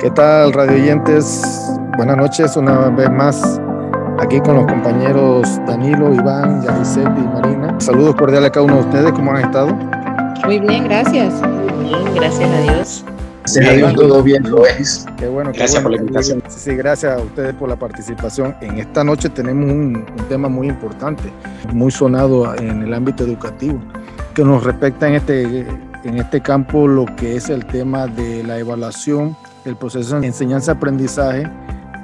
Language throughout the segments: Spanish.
¿Qué tal, radio oyentes? Buenas noches, una vez más aquí con los compañeros Danilo, Iván, Yaricet y Marina. Saludos cordiales a cada uno de ustedes, ¿cómo han estado? Muy bien, gracias. Muy bien, gracias a Dios. Gracias a Dios, todo bien, lo es. Qué bueno. Qué gracias bueno. por la invitación. Sí, gracias a ustedes por la participación. En esta noche tenemos un, un tema muy importante, muy sonado en el ámbito educativo, que nos respecta en este, en este campo lo que es el tema de la evaluación del proceso de enseñanza-aprendizaje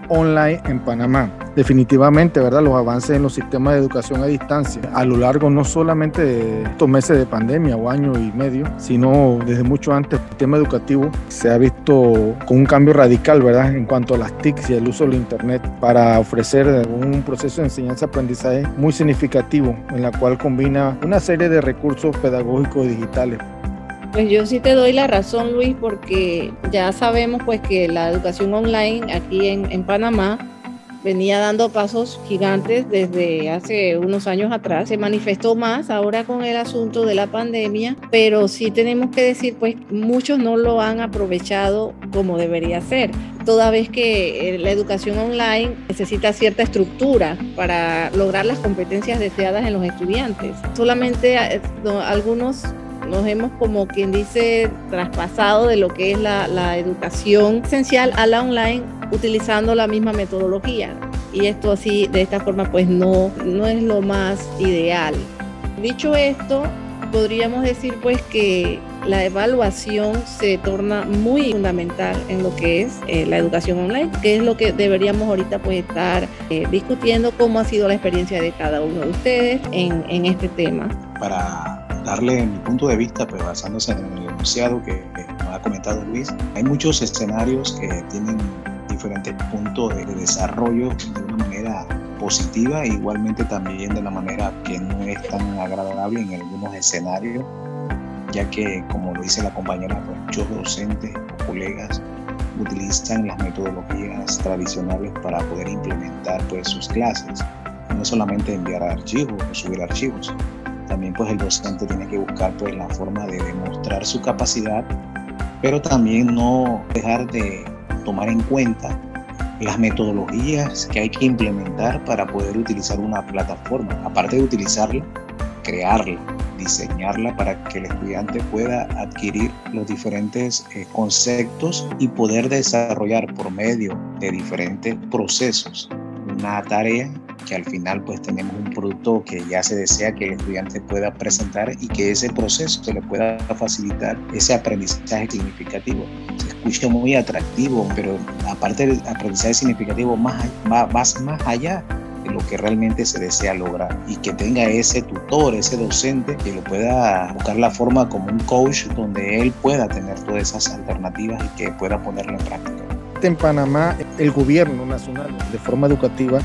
online en Panamá. Definitivamente, ¿verdad? Los avances en los sistemas de educación a distancia a lo largo no solamente de estos meses de pandemia o año y medio, sino desde mucho antes el sistema educativo se ha visto con un cambio radical, ¿verdad? En cuanto a las TICs y el uso del Internet para ofrecer un proceso de enseñanza-aprendizaje muy significativo en la cual combina una serie de recursos pedagógicos digitales pues yo sí te doy la razón, Luis, porque ya sabemos pues que la educación online aquí en, en, Panamá venía dando pasos gigantes desde hace unos años atrás. Se manifestó más ahora con el asunto de la pandemia, pero sí tenemos que decir pues muchos no lo han aprovechado como debería ser toda vez que la educación online necesita cierta estructura para lograr las competencias deseadas en los estudiantes. Solamente algunos nos hemos como quien dice traspasado de lo que es la, educación esencial a la online utilizando la misma metodología y esto así de esta forma pues no, no es lo más ideal. Dicho esto, podríamos decir pues que la evaluación se torna muy fundamental en lo que es eh, la educación online, que es lo que deberíamos ahorita pues estar eh, discutiendo cómo ha sido la experiencia de cada uno de ustedes en, en este tema. Para darle mi punto de vista, pues basándose en el enunciado que, que nos ha comentado Luis, hay muchos escenarios que tienen diferentes puntos de, de desarrollo de una manera positiva e igualmente también de la manera que no es tan agradable en algunos escenarios, ya que como lo dice la compañera, pues muchos docentes o colegas utilizan las metodologías tradicionales para poder implementar pues sus clases, no solamente enviar archivos o subir archivos, también pues el docente tiene que buscar pues la forma de demostrar su capacidad, pero también no dejar de tomar en cuenta las metodologías que hay que implementar para poder utilizar una plataforma. Aparte de utilizarla, crearla, diseñarla para que el estudiante pueda adquirir los diferentes eh, conceptos y poder desarrollar por medio de diferentes procesos una tarea que al final pues tenemos un producto que ya se desea que el estudiante pueda presentar y que ese proceso se le pueda facilitar ese aprendizaje significativo. Se escucha muy atractivo, pero aparte del aprendizaje significativo más, va, más, más allá de lo que realmente se desea lograr y que tenga ese tutor, ese docente que lo pueda buscar la forma como un coach donde él pueda tener todas esas alternativas y que pueda ponerlo en práctica. En Panamá, el gobierno nacional de forma educativa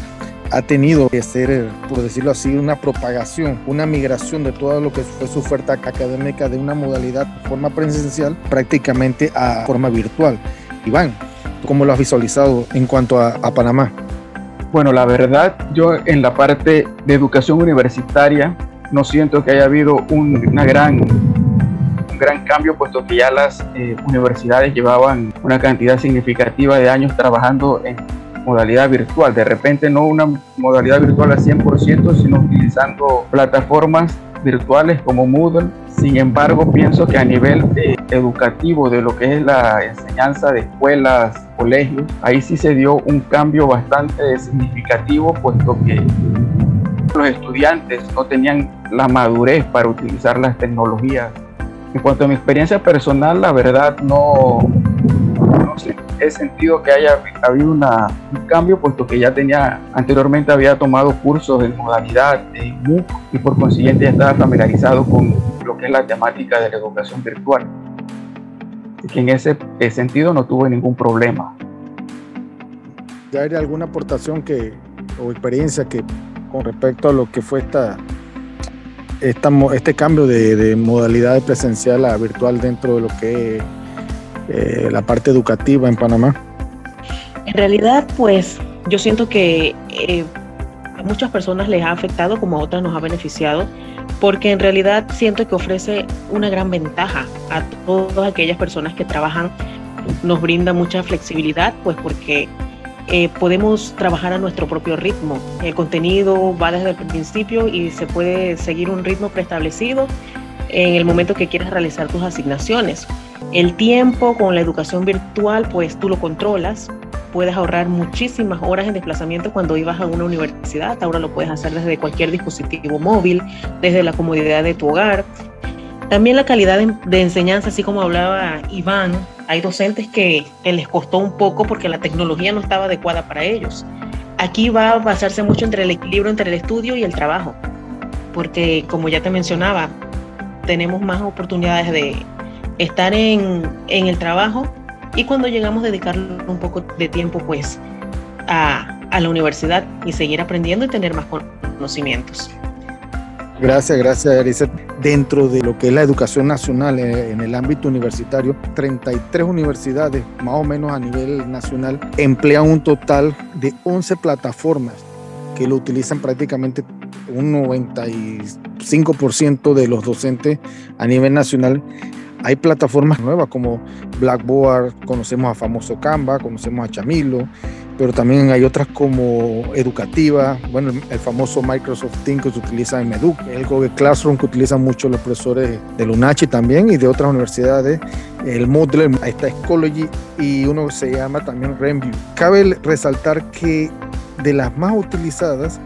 ha tenido que ser, por decirlo así, una propagación, una migración de todo lo que fue su oferta académica de una modalidad de forma presencial prácticamente a forma virtual. Iván, ¿cómo lo has visualizado en cuanto a, a Panamá? Bueno, la verdad, yo en la parte de educación universitaria no siento que haya habido un, una gran gran cambio, puesto que ya las eh, universidades llevaban una cantidad significativa de años trabajando en modalidad virtual. De repente no una modalidad virtual al 100%, sino utilizando plataformas virtuales como Moodle. Sin embargo, pienso que a nivel educativo de lo que es la enseñanza de escuelas, colegios, ahí sí se dio un cambio bastante significativo, puesto que los estudiantes no tenían la madurez para utilizar las tecnologías en cuanto a mi experiencia personal, la verdad no, he sentido que haya habido una, un cambio, puesto que ya tenía, anteriormente había tomado cursos en modalidad de MOOC y por consiguiente ya estaba familiarizado con lo que es la temática de la educación virtual. Así que en ese sentido no tuve ningún problema. ¿Ya hay alguna aportación que, o experiencia que con respecto a lo que fue esta esta, este cambio de, de, modalidad presencial a virtual dentro de lo que es eh, la parte educativa en Panamá? En realidad, pues yo siento que eh, a muchas personas les ha afectado como a otras nos ha beneficiado, porque en realidad siento que ofrece una gran ventaja a todas aquellas personas que trabajan nos brinda mucha flexibilidad, pues porque eh, podemos trabajar a nuestro propio ritmo. El contenido va desde el principio y se puede seguir un ritmo preestablecido en el momento que quieras realizar tus asignaciones. El tiempo con la educación virtual, pues tú lo controlas, puedes ahorrar muchísimas horas en desplazamiento cuando ibas a una universidad. Ahora lo puedes hacer desde cualquier dispositivo móvil, desde la comodidad de tu hogar. También la calidad de, enseñanza, así como hablaba Iván, hay docentes que, les costó un poco porque la tecnología no estaba adecuada para ellos. Aquí va a basarse mucho entre el equilibrio entre el estudio y el trabajo, porque como ya te mencionaba, tenemos más oportunidades de estar en, en el trajo y cuando llegamos dedicarle un poco de tiempo pues a, a la universidad y seguir aprendiendo y tener más conocimientos. Gracias, gracias, Arisa. Dentro de lo que es la educación nacional eh, en el ámbito universitario, 33 universidades, más o menos a nivel nacional, emplean un total de 11 plataformas que lo utilizan prácticamente un 95% de los docentes a nivel nacional hay plataformas nuevas como Blackboard, conocemos a famoso Canva, conocemos a Chamilo, pero también hay otras como Educativa, bueno, el famoso Microsoft Teams que se utiliza en Meduc, el Google Classroom que utilizan mucho los profesores de UNACHI también y de otras universidades, el Moodle, ahí está Ecology y uno se llama también Renview. Cabe resaltar que de las más utilizadas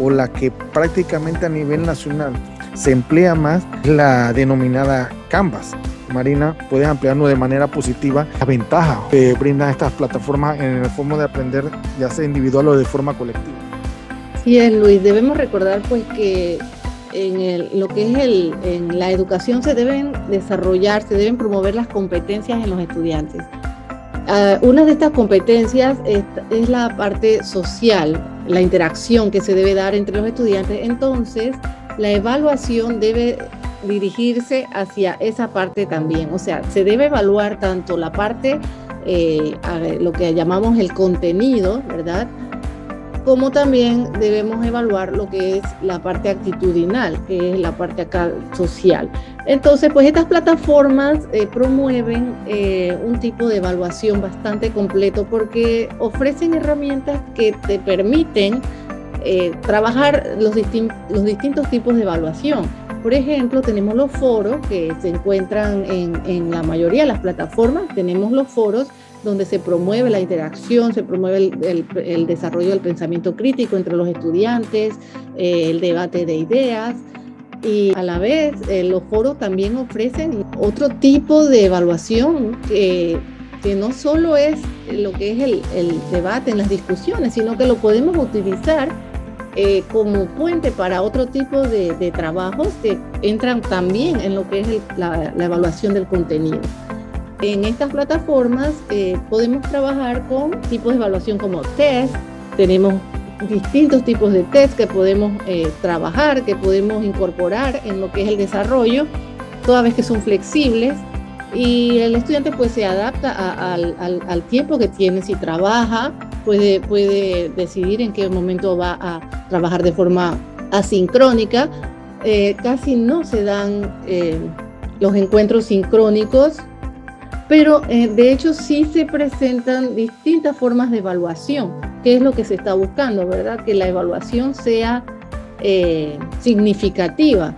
o la que prácticamente a nivel nacional se emplea más la denominada Canvas. Marina, puedes ampliarnos de manera positiva las ventajas que brindan estas plataformas en el forma de aprender, ya sea individual o de forma colectiva. Sí, es Luis. Debemos recordar pues que en lo que es la educación se deben desarrollar, se deben promover las competencias en los estudiantes. Uh, una de estas competencias es, la parte social, la interacción que se debe dar entre los estudiantes. Entonces, la evaluación debe dirigirse hacia esa parte también. O sea, se debe evaluar tanto la parte, eh, lo que llamamos el contenido, ¿verdad? Como también debemos evaluar lo que es la parte actitudinal, que es la parte social. Entonces, pues estas plataformas eh, promueven eh, un tipo de evaluación bastante completo porque ofrecen herramientas que te permiten trabajar los distintos tipos de evaluación por ejemplo, tenemos los foros que se encuentran en, la mayoría de las plataformas, tenemos los foros donde se promueve la interacción, se promueve el, desarrollo del pensamiento crítico entre los estudiantes, eh, el debate de ideas. Y a la vez, eh, los foros también ofrecen otro tipo de evaluación que, que no solo es lo que es el, el debate en las discusiones, sino que lo podemos utilizar eh, como puente para otro tipo de, trabajos que entran también en lo que es la, evaluación del contenido. En estas plataformas eh, podemos trabajar con tipos de evaluación como test, tenemos distintos tipos de test que podemos eh, trabajar, que podemos incorporar en lo que es el desarrollo, toda vez que son flexibles y el estudiante pues se adapta al, al, tiempo que tiene, si trabaja, puede, puede decidir en qué momento va a trabajar de forma asincrónica. Eh, casi no se dan eh, los encuentros sincrónicos, pero eh, de hecho sí se presentan distintas formas de evaluación, que es lo que se está buscando, ¿verdad? Que la evaluación sea significativa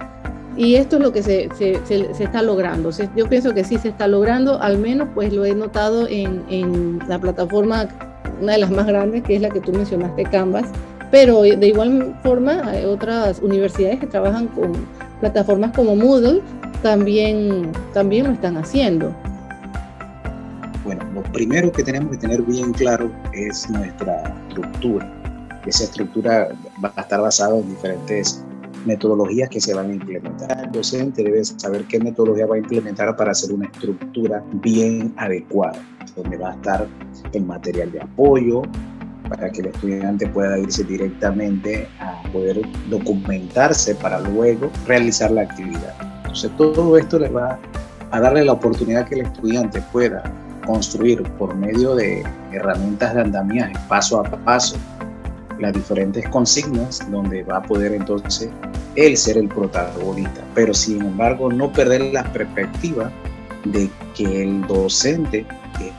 y esto es lo que se, está logrando. yo pienso que sí se está logrando, al menos pues lo he notado en, la plataforma, una de las más grandes, que es la que tú mencionaste, Canvas, pero de igual forma otras universidades que trabajan con plataformas como Moodle, también, también lo están haciendo. Bueno, lo primero que tenemos que tener bien claro es nuestra estructura. Esa estructura va a estar basada en diferentes metodologías que se van a implementar. El docente debe saber qué metodología va a implementar para hacer una estructura bien adecuada, donde va a estar el material de apoyo para que el estudiante pueda irse directamente a poder documentarse para luego realizar la actividad. Entonces todo esto le va a darle la oportunidad que el estudiante pueda construir por medio de herramientas de andamiaje paso a paso las diferentes consignas donde va a poder entonces él ser el protagonista, pero sin embargo no perder la perspectiva de que el docente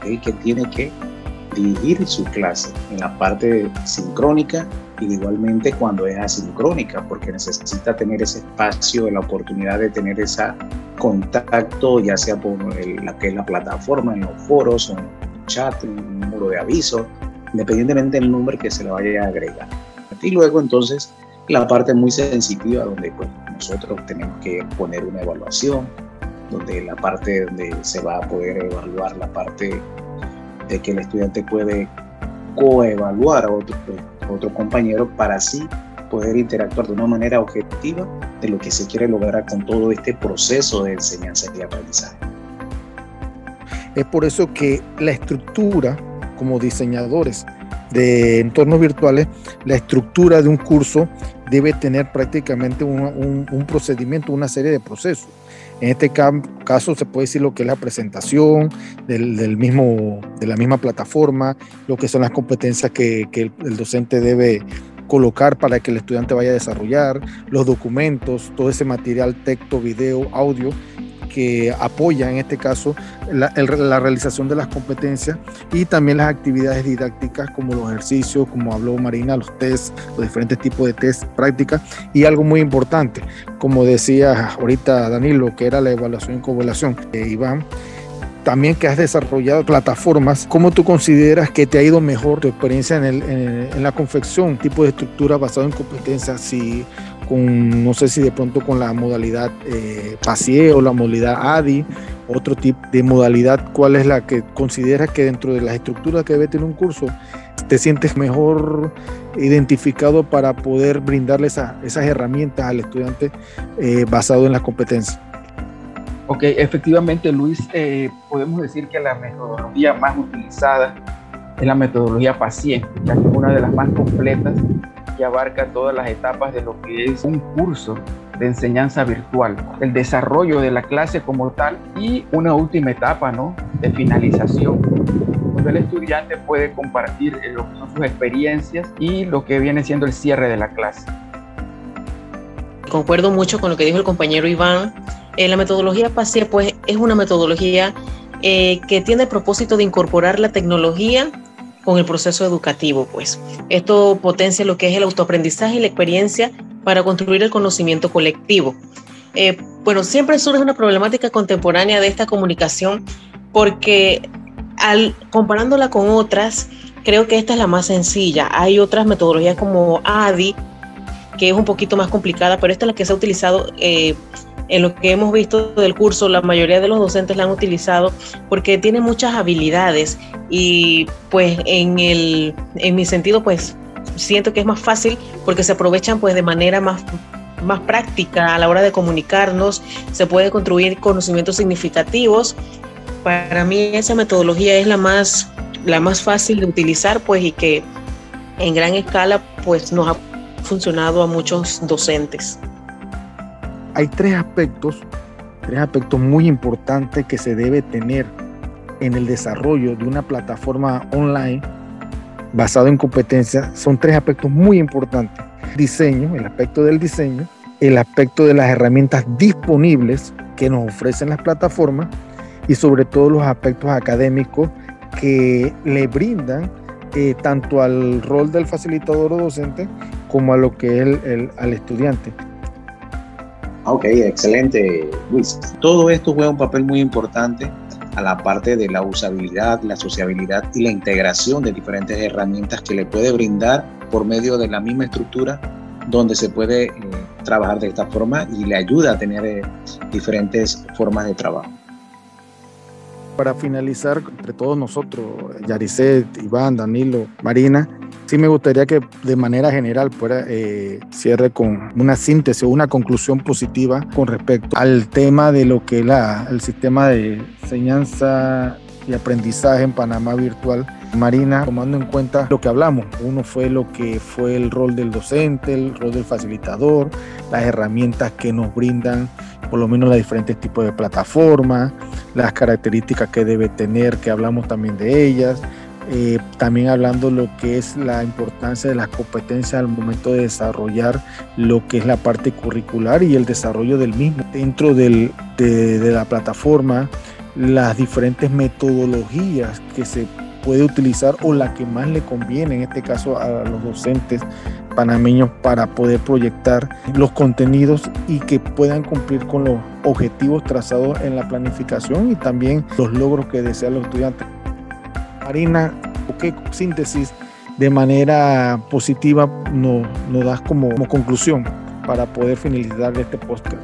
el que tiene que dirigir su clase en la parte sincrónica y igualmente cuando es asincrónica, porque necesita tener ese espacio, la oportunidad de tener ese contacto, ya sea por la que es la plataforma, en los foros, en un chat, en un número de aviso, independientemente del número que se le vaya a agregar. Y luego entonces la parte muy sensitiva donde pues, nosotros tenemos que poner una evaluación, donde la parte donde se va a poder evaluar la parte de que el estudiante puede coevaluar a otro, otro compañero para así poder interactuar de una manera objetiva de lo que se quiere lograr con todo este proceso de enseñanza y aprendizaje. Es por eso que la estructura como diseñadores de entornos virtuales, la estructura de un curso debe tener prácticamente un procedimiento, una serie de procesos. En este caso se puede decir lo que es la presentación del, mismo, de la misma plataforma, lo que son las competencias que, que el docente debe colocar para que el estudiante vaya a desarrollar, los documentos, todo ese material, texto, video, audio que apoya en este caso la, realización de las competencias y también las actividades didácticas como los ejercicios, como habló Marina, los test, los diferentes tipos de test prácticas y algo muy importante, como decía ahorita Danilo, que era la evaluación y coevaluación, de Iván, también que has desarrollado plataformas, ¿cómo tú consideras que te ha ido mejor tu experiencia en, el, en, la confección, tipo de estructura basado en competencias? Si no sé si de pronto con la modalidad eh, o la modalidad ADI, otro tipo de modalidad, ¿cuál es la que consideras que dentro de las estructuras que debe tener un curso te sientes mejor identificado para poder brindarle esas herramientas al estudiante eh, basado en las competencias? Ok, efectivamente Luis, eh, podemos decir que la metodología más utilizada es la metodología paciente, ya que es una de las más completas que abarca todas las etapas de lo que es un curso de enseñanza virtual, el desarrollo de la clase como tal y una última etapa ¿no? de finalización, donde el estudiante puede compartir eh, sus experiencias y lo que viene siendo el cierre de la clase. Concuerdo mucho con lo que dijo el compañero Iván. Eh, la metodología PASE pues, es una metodología eh, que tiene el propósito de incorporar la tecnología con el proceso educativo, pues. Esto potencia lo que es el autoaprendizaje y la experiencia para construir el conocimiento colectivo. Eh, bueno, siempre surge una problemática contemporánea de esta comunicación porque al comparándola con otras, creo que esta es la más sencilla. Hay otras metodologías como ADI, que es un poquito más complicada, pero esta es la que se ha utilizado eh, en lo que hemos visto del curso, la mayoría de los docentes la han utilizado porque tiene muchas habilidades y pues en, el, en mi sentido pues siento que es más fácil porque se aprovechan pues de manera más, más práctica a la hora de comunicarnos, se puede construir conocimientos significativos. Para mí esa metodología es la más, la más fácil de utilizar pues y que en gran escala pues nos ha funcionado a muchos docentes hay tres aspectos, tres aspectos muy importantes que se debe tener en el desarrollo de una plataforma online basado en competencias. Son tres aspectos muy importantes. Diseño, el aspecto del diseño, el aspecto de las herramientas disponibles que nos ofrecen las plataformas y sobre todo los aspectos académicos que le brindan eh, tanto al rol del facilitador o docente como a lo que es al estudiante. Ok, excelente, Luis. Todo esto juega un papel muy importante a la parte de la usabilidad, la sociabilidad y la integración de diferentes herramientas que le puede brindar por medio de la misma estructura donde se puede eh, trabajar de esta forma y le ayuda a tener eh, diferentes formas de trabajo. Para finalizar, entre todos nosotros, Yaricet, Iván, Danilo, Marina, sí me gustaría que de manera general fuera eh, cierre con una síntesis o una conclusión positiva con respecto al tema de lo que la, el sistema de enseñanza y aprendizaje en Panamá virtual. Marina, tomando en cuenta lo que hablamos, uno fue lo que fue el rol del docente, el rol del facilitador, las herramientas que nos brindan por lo menos los diferentes tipos de plataformas, las características que debe tener, que hablamos también de ellas, eh, también hablando lo que es la importancia de las competencias al momento de desarrollar lo que es la parte curricular y el desarrollo del mismo dentro de, la plataforma, las diferentes metodologías que se puede utilizar o la que más le conviene, en este caso a los docentes panameños, para poder proyectar los contenidos y que puedan cumplir con los objetivos trazados en la planificación y también los logros que desean los estudiantes. Marina, ¿qué síntesis de manera positiva nos, nos das como, conclusión para poder finalizar este podcast?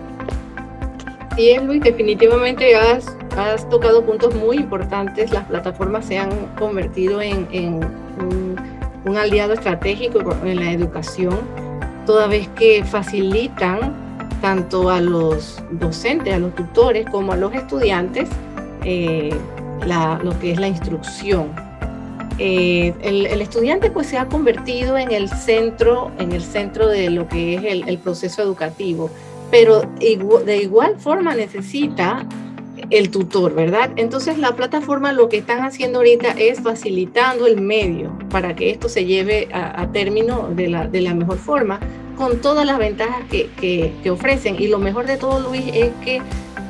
Sí, Luis, definitivamente has, has tocado puntos muy importantes. Las plataformas se han convertido en, en un, un, aliado estratégico en la educación, toda vez que facilitan tanto a los docentes, a los tutores, como a los estudiantes eh, la, lo que es la instrucción. Eh, el, estudiante pues se ha convertido en el centro, en el centro de lo que es el, proceso educativo pero de igual forma necesita el tutor, ¿verdad? Entonces la plataforma lo que están haciendo ahorita es facilitando el medio para que esto se lleve a, a término de la, de la, mejor forma, con todas las ventajas que, que, que, ofrecen. Y lo mejor de todo, Luis, es que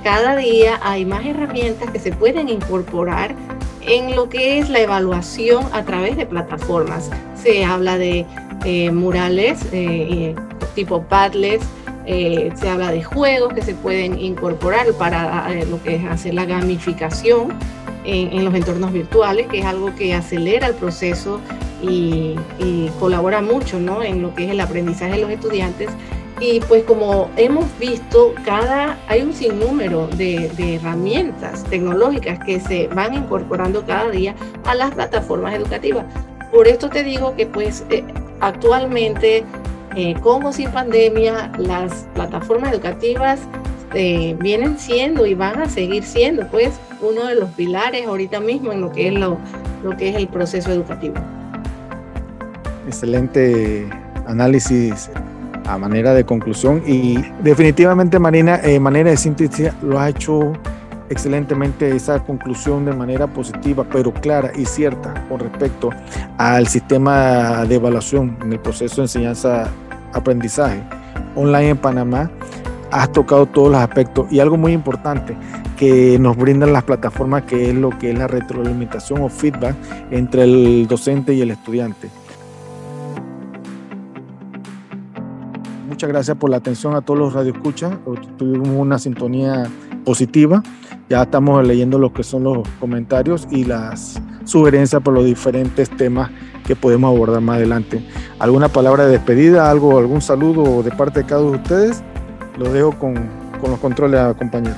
cada día hay más herramientas que se pueden incorporar en lo que es la evaluación a través de plataformas. Se habla de eh, murales eh, tipo Padlet, eh, se habla de juegos que se pueden incorporar para eh, lo que es hacer la gamificación en, en, los entornos virtuales, que es algo que acelera el proceso y, y, colabora mucho ¿no? en lo que es el aprendizaje de los estudiantes. Y pues como hemos visto, cada, hay un sinnúmero de, de herramientas tecnológicas que se van incorporando cada día a las plataformas educativas. Por esto te digo que pues eh, actualmente eh, con o sin pandemia, las plataformas educativas eh, vienen siendo y van a seguir siendo pues uno de los pilares ahorita mismo en lo que es lo, lo que es el proceso educativo. Excelente análisis a manera de conclusión y definitivamente Marina, eh, manera de síntesis lo ha hecho excelentemente esa conclusión de manera positiva, pero clara y cierta con respecto al sistema de evaluación en el proceso de enseñanza-aprendizaje online en Panamá. Has tocado todos los aspectos y algo muy importante que nos brindan las plataformas, que es lo que es la retroalimentación o feedback entre el docente y el estudiante. Muchas gracias por la atención a todos los radioescuchas. Tuvimos una sintonía positiva. Ya estamos leyendo lo que son los comentarios y las sugerencias por los diferentes temas que podemos abordar más adelante. ¿Alguna palabra de despedida, algo, algún saludo de parte de cada uno de ustedes? Lo dejo con, con los controles compañeros.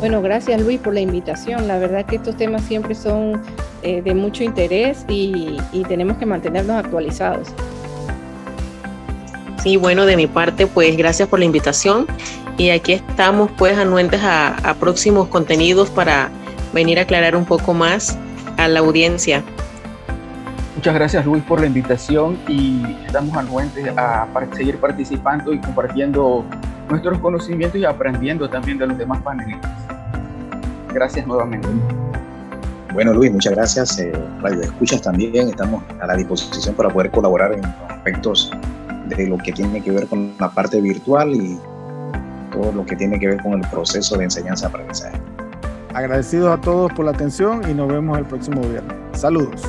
Bueno, gracias Luis por la invitación. La verdad que estos temas siempre son eh, de mucho interés y, y tenemos que mantenernos actualizados. Sí, bueno, de mi parte, pues gracias por la invitación y aquí estamos pues anuentes a, a, próximos contenidos para venir a aclarar un poco más a la audiencia. Muchas gracias Luis por la invitación y estamos anuentes a seguir participando y compartiendo nuestros conocimientos y aprendiendo también de los demás panelistas. Gracias nuevamente. Bueno Luis, muchas gracias. Eh, Radio Escuchas también, estamos a la disposición para poder colaborar en aspectos de lo que tiene que ver con la parte virtual y todo lo que tiene que ver con el proceso de enseñanza-aprendizaje. Agradecidos a todos por la atención y nos vemos el próximo viernes. Saludos.